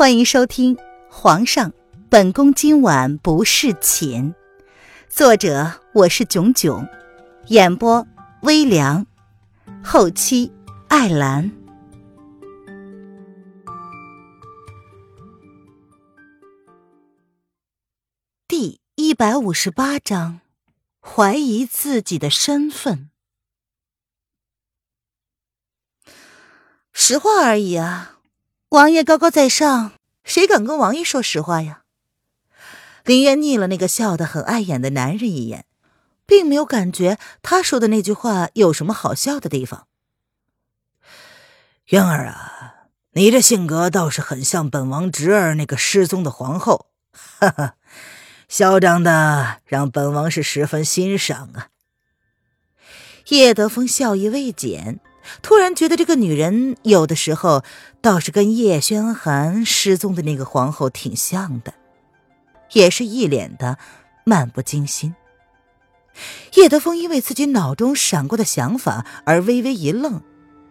欢迎收听《皇上，本宫今晚不侍寝》，作者我是囧囧，演播微凉，后期艾兰。第一百五十八章，怀疑自己的身份。实话而已啊。王爷高高在上，谁敢跟王爷说实话呀？林渊睨了那个笑得很碍眼的男人一眼，并没有感觉他说的那句话有什么好笑的地方。渊儿啊，你这性格倒是很像本王侄儿那个失踪的皇后，哈哈，嚣张的让本王是十分欣赏啊。叶德风笑意未减。突然觉得这个女人有的时候倒是跟叶轩寒失踪的那个皇后挺像的，也是一脸的漫不经心。叶德风因为自己脑中闪过的想法而微微一愣，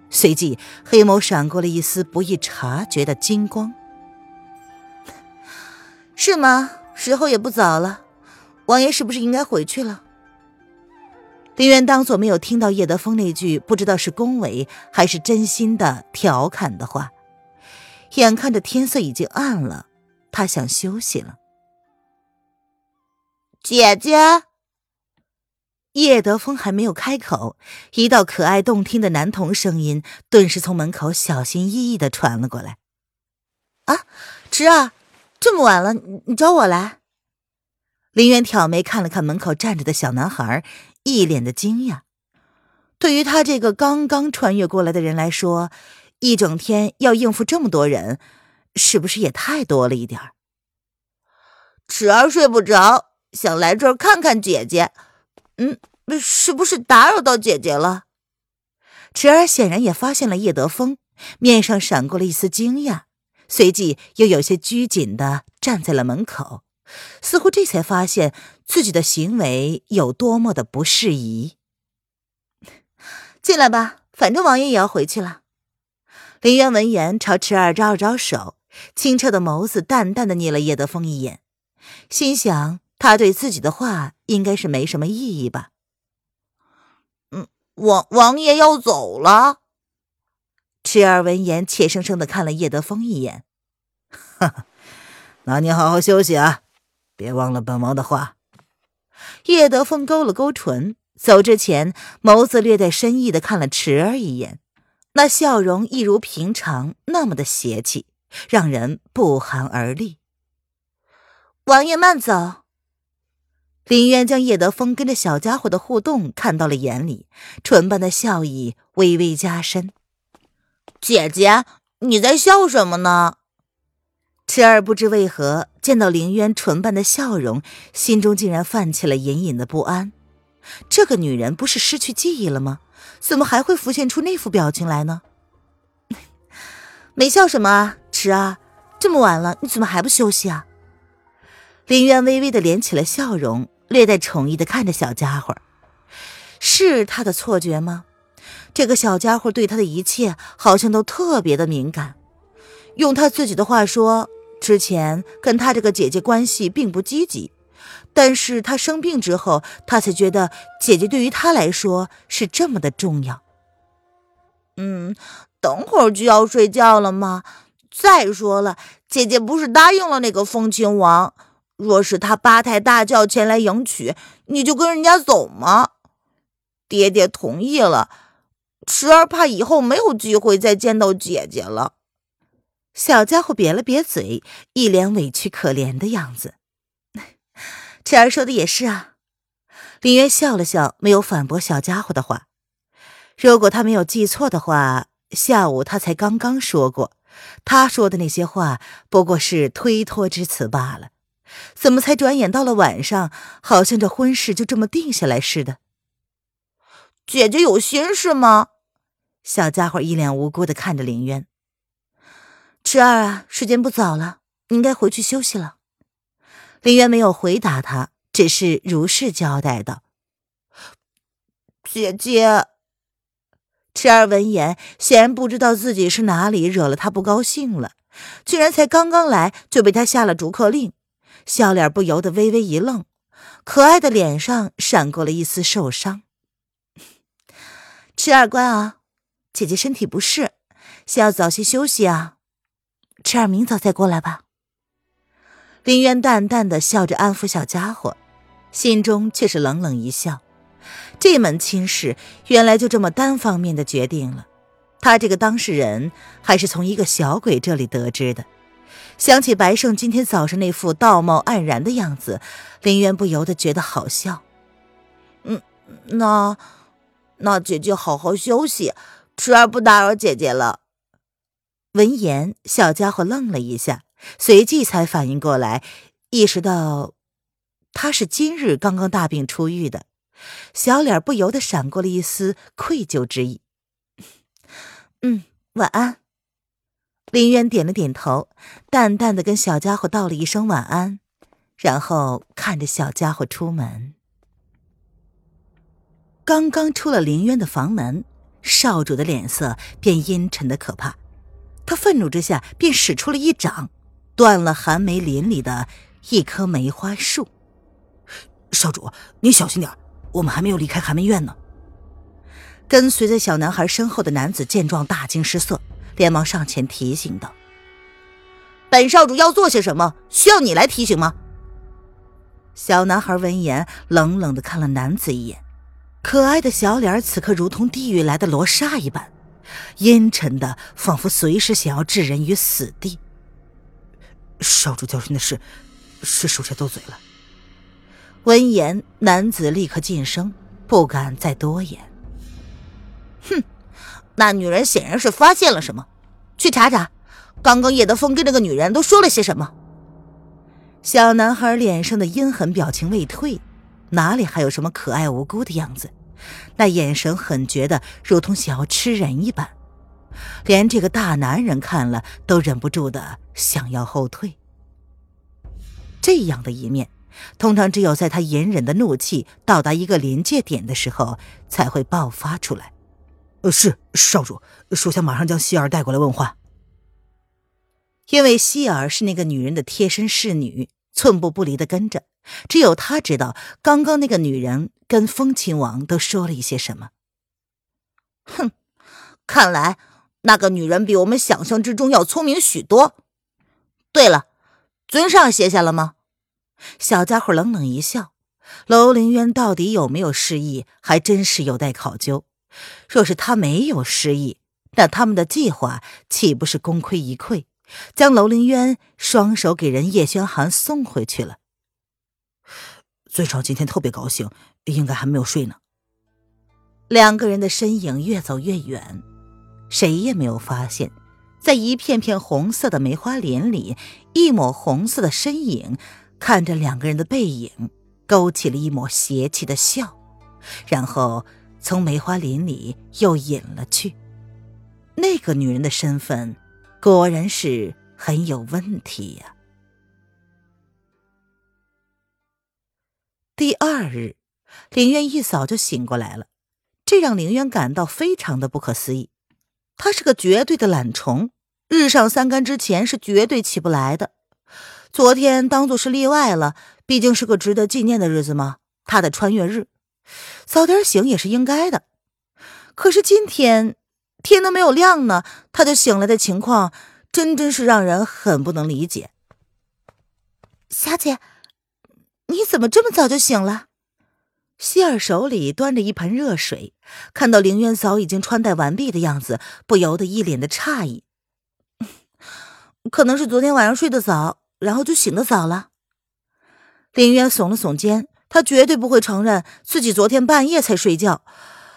随即黑眸闪过了一丝不易察觉的金光。是吗？时候也不早了，王爷是不是应该回去了？林渊当作没有听到叶德风那句不知道是恭维还是真心的调侃的话。眼看着天色已经暗了，他想休息了。姐姐，叶德风还没有开口，一道可爱动听的男童声音顿时从门口小心翼翼的传了过来：“啊，侄儿，这么晚了，你找我来？”林渊挑眉看了看门口站着的小男孩。一脸的惊讶，对于他这个刚刚穿越过来的人来说，一整天要应付这么多人，是不是也太多了一点儿？迟儿睡不着，想来这儿看看姐姐。嗯，是不是打扰到姐姐了？迟儿显然也发现了叶德风，面上闪过了一丝惊讶，随即又有些拘谨的站在了门口。似乎这才发现自己的行为有多么的不适宜。进来吧，反正王爷也要回去了。林渊闻言朝池儿招了招手，清澈的眸子淡淡的睨了叶德风一眼，心想他对自己的话应该是没什么意义吧。嗯，王王爷要走了。池儿闻言怯生生的看了叶德风一眼，哈哈，那你好好休息啊。别忘了本王的话。叶德风勾了勾唇，走之前眸子略带深意的看了池儿一眼，那笑容一如平常那么的邪气，让人不寒而栗。王爷慢走。林渊将叶德风跟着小家伙的互动看到了眼里，唇瓣的笑意微微加深。姐姐，你在笑什么呢？池儿不知为何见到凌渊唇瓣的笑容，心中竟然泛起了隐隐的不安。这个女人不是失去记忆了吗？怎么还会浮现出那副表情来呢？没笑什么啊，迟儿，这么晚了，你怎么还不休息啊？凌渊微微的敛起了笑容，略带宠溺的看着小家伙。是他的错觉吗？这个小家伙对他的一切好像都特别的敏感。用他自己的话说。之前跟他这个姐姐关系并不积极，但是他生病之后，他才觉得姐姐对于他来说是这么的重要。嗯，等会儿就要睡觉了吗？再说了，姐姐不是答应了那个风亲王，若是他八抬大轿前来迎娶，你就跟人家走吗？爹爹同意了，池儿怕以后没有机会再见到姐姐了。小家伙瘪了瘪嘴，一脸委屈可怜的样子。这儿说的也是啊。林渊笑了笑，没有反驳小家伙的话。如果他没有记错的话，下午他才刚刚说过，他说的那些话不过是推脱之词罢了。怎么才转眼到了晚上，好像这婚事就这么定下来似的？姐姐有心事吗？小家伙一脸无辜的看着林渊。池儿啊，时间不早了，你应该回去休息了。林渊没有回答他，只是如实交代道：“姐姐。”池儿闻言，显然不知道自己是哪里惹了他不高兴了，居然才刚刚来就被他下了逐客令，笑脸不由得微微一愣，可爱的脸上闪过了一丝受伤。迟儿乖啊，姐姐身体不适，需要早些休息啊。迟儿明早再过来吧。林渊淡淡的笑着安抚小家伙，心中却是冷冷一笑。这门亲事原来就这么单方面的决定了。他这个当事人还是从一个小鬼这里得知的。想起白胜今天早上那副道貌岸然的样子，林渊不由得觉得好笑。嗯，那那姐姐好好休息，迟儿不打扰姐姐了。闻言，小家伙愣了一下，随即才反应过来，意识到他是今日刚刚大病初愈的，小脸不由得闪过了一丝愧疚之意。嗯，晚安。林渊点了点头，淡淡的跟小家伙道了一声晚安，然后看着小家伙出门。刚刚出了林渊的房门，少主的脸色便阴沉的可怕。他愤怒之下，便使出了一掌，断了寒梅林里的一棵梅花树。少主，您小心点，我们还没有离开寒梅院呢。跟随在小男孩身后的男子见状，大惊失色，连忙上前提醒道：“本少主要做些什么，需要你来提醒吗？”小男孩闻言，冷冷的看了男子一眼，可爱的小脸此刻如同地狱来的罗刹一般。阴沉的，仿佛随时想要置人于死地。少主教训的是，是属下多嘴了。闻言，男子立刻噤声，不敢再多言。哼，那女人显然是发现了什么，去查查，刚刚叶德风跟那个女人都说了些什么。小男孩脸上的阴狠表情未退，哪里还有什么可爱无辜的样子？那眼神狠绝的，如同想要吃人一般，连这个大男人看了都忍不住的想要后退。这样的一面，通常只有在他隐忍的怒气到达一个临界点的时候才会爆发出来。呃，是少主，属下马上将希儿带过来问话。因为希儿是那个女人的贴身侍女，寸步不离的跟着，只有她知道刚刚那个女人。跟风亲王都说了一些什么？哼，看来那个女人比我们想象之中要聪明许多。对了，尊上歇下了吗？小家伙冷冷一笑。楼凌渊到底有没有失忆，还真是有待考究。若是他没有失忆，那他们的计划岂不是功亏一篑，将楼凌渊双手给人叶轩寒送回去了？尊上今天特别高兴，应该还没有睡呢。两个人的身影越走越远，谁也没有发现，在一片片红色的梅花林里，一抹红色的身影看着两个人的背影，勾起了一抹邪气的笑，然后从梅花林里又隐了去。那个女人的身份，果然是很有问题呀。第二日，林渊一早就醒过来了，这让林渊感到非常的不可思议。他是个绝对的懒虫，日上三竿之前是绝对起不来的。昨天当做是例外了，毕竟是个值得纪念的日子嘛，他的穿越日，早点醒也是应该的。可是今天天都没有亮呢，他就醒来的情况，真真是让人很不能理解。小姐。你怎么这么早就醒了？希尔手里端着一盆热水，看到凌渊早已经穿戴完毕的样子，不由得一脸的诧异。可能是昨天晚上睡得早，然后就醒得早了。凌渊耸了耸肩，他绝对不会承认自己昨天半夜才睡觉，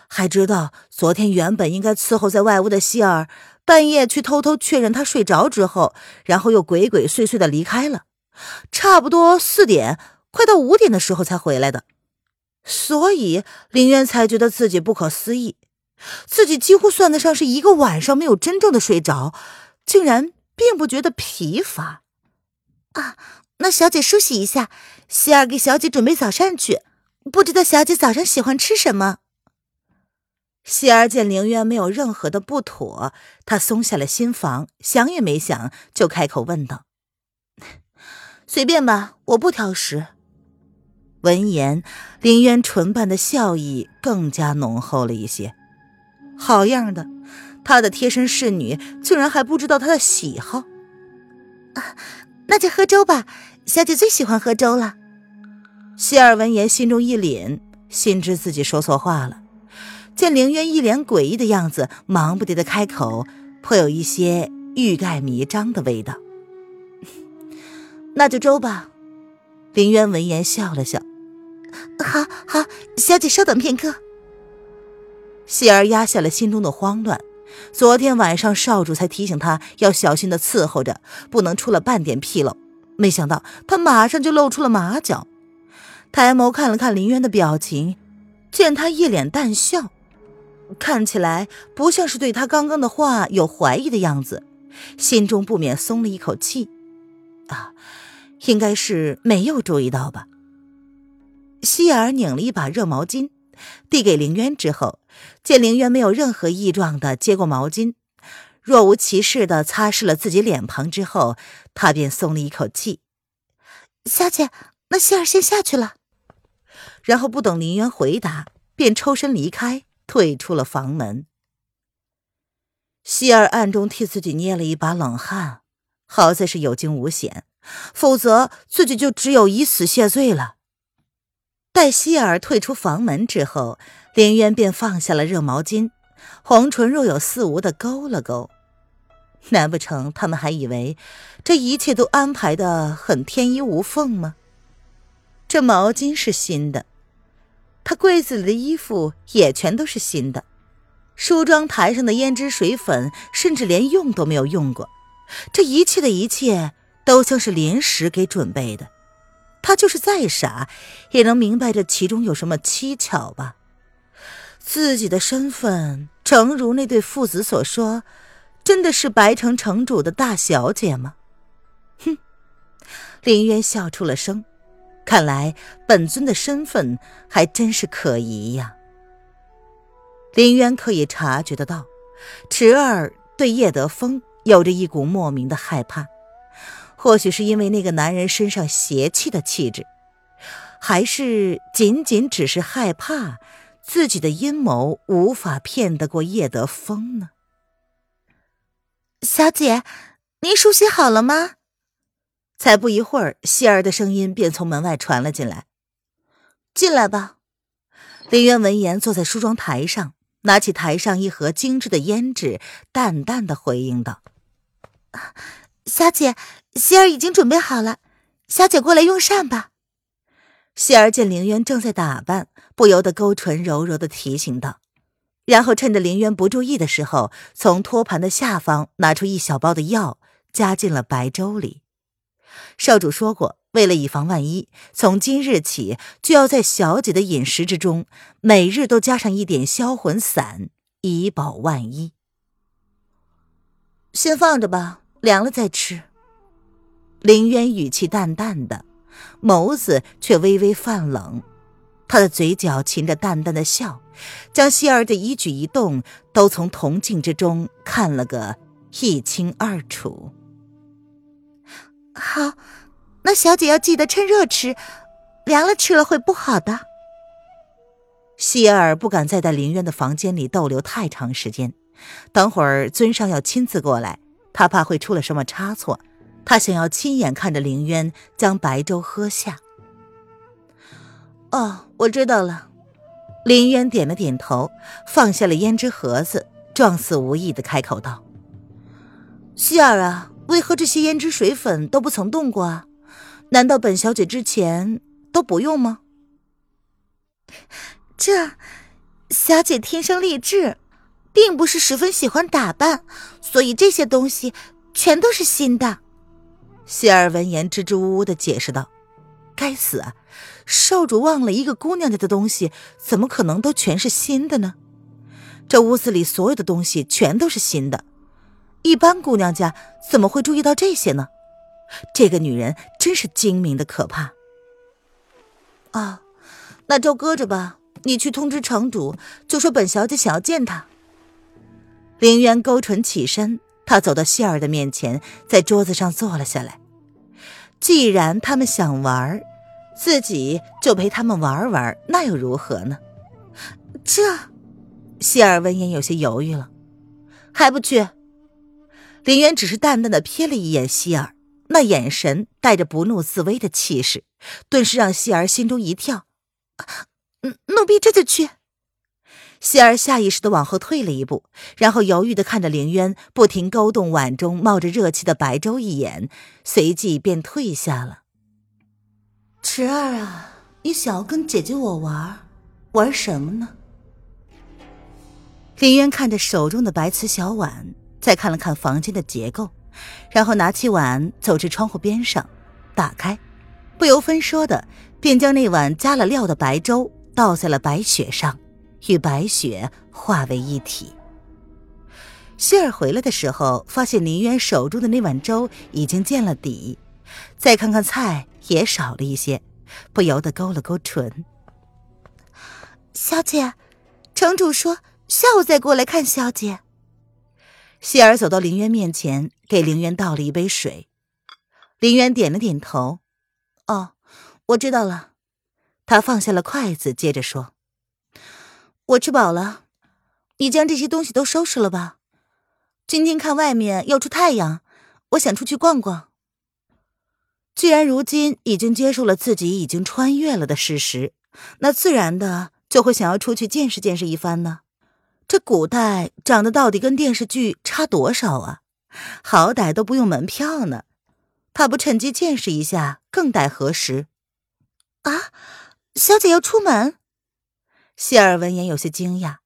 还知道昨天原本应该伺候在外屋的希尔，半夜去偷偷确认他睡着之后，然后又鬼鬼祟祟的离开了，差不多四点。快到五点的时候才回来的，所以林渊才觉得自己不可思议，自己几乎算得上是一个晚上没有真正的睡着，竟然并不觉得疲乏。啊，那小姐梳洗一下，希儿给小姐准备早膳去。不知道小姐早上喜欢吃什么？希儿见凌渊没有任何的不妥，她松下了心防，想也没想就开口问道：“ 随便吧，我不挑食。”闻言，林渊唇瓣的笑意更加浓厚了一些。好样的，他的贴身侍女竟然还不知道他的喜好。啊，那就喝粥吧，小姐最喜欢喝粥了。希儿闻言心中一凛，心知自己说错话了。见凌渊一脸诡异的样子，忙不迭的开口，颇有一些欲盖弥彰的味道。那就粥吧。凌渊闻言笑了笑：“好好，小姐稍等片刻。”希儿压下了心中的慌乱。昨天晚上少主才提醒她要小心的伺候着，不能出了半点纰漏。没想到她马上就露出了马脚。抬眸看了看林渊的表情，见他一脸淡笑，看起来不像是对他刚刚的话有怀疑的样子，心中不免松了一口气。啊，应该是没有注意到吧？希儿拧了一把热毛巾，递给林渊之后，见林渊没有任何异状的接过毛巾，若无其事的擦拭了自己脸庞之后，他便松了一口气。小姐，那希儿先下去了。然后不等林渊回答，便抽身离开，退出了房门。希儿暗中替自己捏了一把冷汗，好在是有惊无险，否则自己就只有以死谢罪了。待希儿退出房门之后，林渊便放下了热毛巾，红唇若有似无的勾了勾。难不成他们还以为这一切都安排的很天衣无缝吗？这毛巾是新的。他柜子里的衣服也全都是新的，梳妆台上的胭脂水粉甚至连用都没有用过，这一切的一切都像是临时给准备的。他就是再傻，也能明白这其中有什么蹊跷吧？自己的身份，诚如那对父子所说，真的是白城城主的大小姐吗？哼，林渊笑出了声。看来本尊的身份还真是可疑呀。林渊可以察觉得到，池儿对叶德风有着一股莫名的害怕，或许是因为那个男人身上邪气的气质，还是仅仅只是害怕自己的阴谋无法骗得过叶德风呢？小姐，您梳洗好了吗？才不一会儿，希儿的声音便从门外传了进来。进来吧。林渊闻言，坐在梳妆台上，拿起台上一盒精致的胭脂，淡淡的回应道：“小姐，希儿已经准备好了，小姐过来用膳吧。”希儿见林渊正在打扮，不由得勾唇柔柔的提醒道，然后趁着林渊不注意的时候，从托盘的下方拿出一小包的药，加进了白粥里。少主说过，为了以防万一，从今日起就要在小姐的饮食之中，每日都加上一点销魂散，以保万一。先放着吧，凉了再吃。林渊语气淡淡的，眸子却微微泛冷，他的嘴角噙着淡淡的笑，将希儿的一举一动都从铜镜之中看了个一清二楚。好，那小姐要记得趁热吃，凉了吃了会不好的。希儿不敢再在林渊的房间里逗留太长时间，等会儿尊上要亲自过来，他怕会出了什么差错。他想要亲眼看着林渊将白粥喝下。哦，我知道了。林渊点了点头，放下了胭脂盒子，状似无意的开口道：“希儿啊。”为何这些胭脂水粉都不曾动过啊？难道本小姐之前都不用吗？这小姐天生丽质，并不是十分喜欢打扮，所以这些东西全都是新的。希儿闻言支支吾吾的解释道：“该死啊！少主忘了一个姑娘家的东西，怎么可能都全是新的呢？这屋子里所有的东西全都是新的。”一般姑娘家怎么会注意到这些呢？这个女人真是精明的可怕。啊，那就搁着吧，你去通知城主，就说本小姐想要见他。凌渊勾唇起身，他走到希儿的面前，在桌子上坐了下来。既然他们想玩，自己就陪他们玩玩，那又如何呢？这，希儿闻言有些犹豫了，还不去？凌渊只是淡淡的瞥了一眼希儿，那眼神带着不怒自威的气势，顿时让希儿心中一跳。嗯，奴婢这就去。希儿下意识的往后退了一步，然后犹豫的看着凌渊不停勾动碗中冒着热气的白粥一眼，随即便退下了。池儿啊，你想要跟姐姐我玩，玩什么呢？凌渊看着手中的白瓷小碗。再看了看房间的结构，然后拿起碗走至窗户边上，打开，不由分说的便将那碗加了料的白粥倒在了白雪上，与白雪化为一体。希儿回来的时候，发现林渊手中的那碗粥已经见了底，再看看菜也少了一些，不由得勾了勾唇。小姐，城主说下午再过来看小姐。希儿走到林渊面前，给林渊倒了一杯水。林渊点了点头：“哦，我知道了。”他放下了筷子，接着说：“我吃饱了，你将这些东西都收拾了吧。今天看外面要出太阳，我想出去逛逛。既然如今已经接受了自己已经穿越了的事实，那自然的就会想要出去见识见识一番呢。”这古代长得到底跟电视剧差多少啊？好歹都不用门票呢，他不趁机见识一下，更待何时？啊，小姐要出门？谢尔闻言有些惊讶，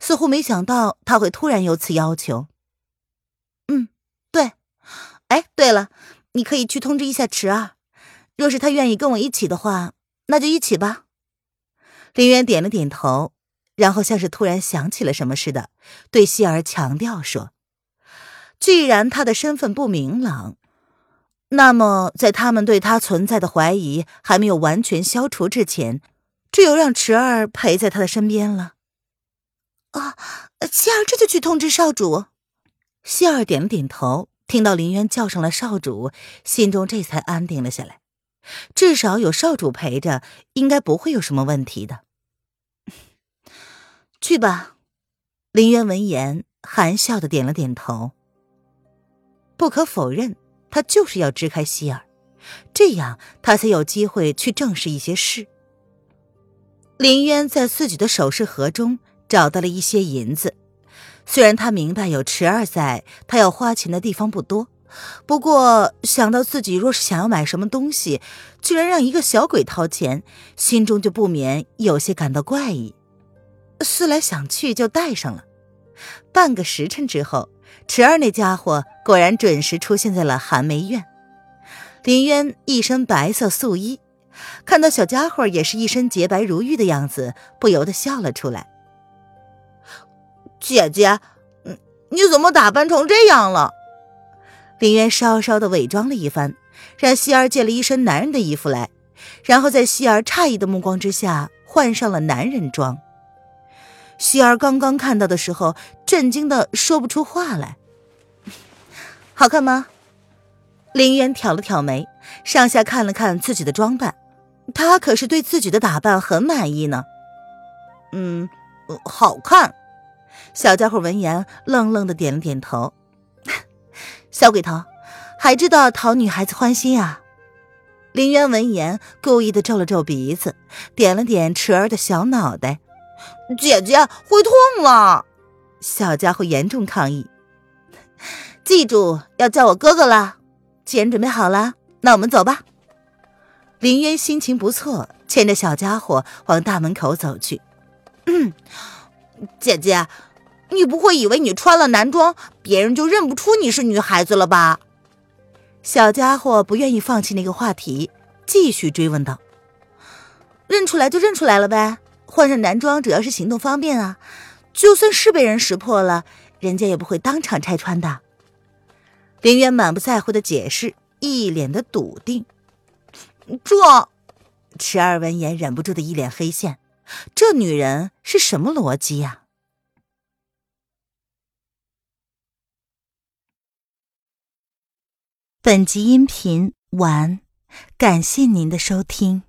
似乎没想到他会突然有此要求。嗯，对。哎，对了，你可以去通知一下池儿，若是他愿意跟我一起的话，那就一起吧。林渊点了点头。然后像是突然想起了什么似的，对希儿强调说：“既然他的身份不明朗，那么在他们对他存在的怀疑还没有完全消除之前，只有让池儿陪在他的身边了。”啊，希儿这就去通知少主。希儿点了点头，听到林渊叫上了少主，心中这才安定了下来。至少有少主陪着，应该不会有什么问题的。去吧，林渊闻言含笑的点了点头。不可否认，他就是要支开希儿，这样他才有机会去证实一些事。林渊在自己的首饰盒中找到了一些银子，虽然他明白有池儿在，他要花钱的地方不多，不过想到自己若是想要买什么东西，居然让一个小鬼掏钱，心中就不免有些感到怪异。思来想去，就带上了。半个时辰之后，池儿那家伙果然准时出现在了寒梅院。林渊一身白色素衣，看到小家伙也是一身洁白如玉的样子，不由得笑了出来。姐姐，嗯，你怎么打扮成这样了？林渊稍稍的伪装了一番，让希儿借了一身男人的衣服来，然后在希儿诧异的目光之下，换上了男人装。希儿刚刚看到的时候，震惊的说不出话来。好看吗？林渊挑了挑眉，上下看了看自己的装扮，他可是对自己的打扮很满意呢。嗯，好看。小家伙闻言愣愣的点了点头。小鬼头，还知道讨女孩子欢心啊？林渊闻言故意的皱了皱鼻子，点了点池儿的小脑袋。姐姐会痛了，小家伙严重抗议。记住要叫我哥哥了。既然准备好了，那我们走吧。林渊心情不错，牵着小家伙往大门口走去。姐姐，你不会以为你穿了男装，别人就认不出你是女孩子了吧？小家伙不愿意放弃那个话题，继续追问道：“认出来就认出来了呗。”换上男装主要是行动方便啊，就算是被人识破了，人家也不会当场拆穿的。林渊满不在乎的解释，一脸的笃定。这，池二闻言忍不住的一脸黑线。这女人是什么逻辑呀？本集音频完，感谢您的收听。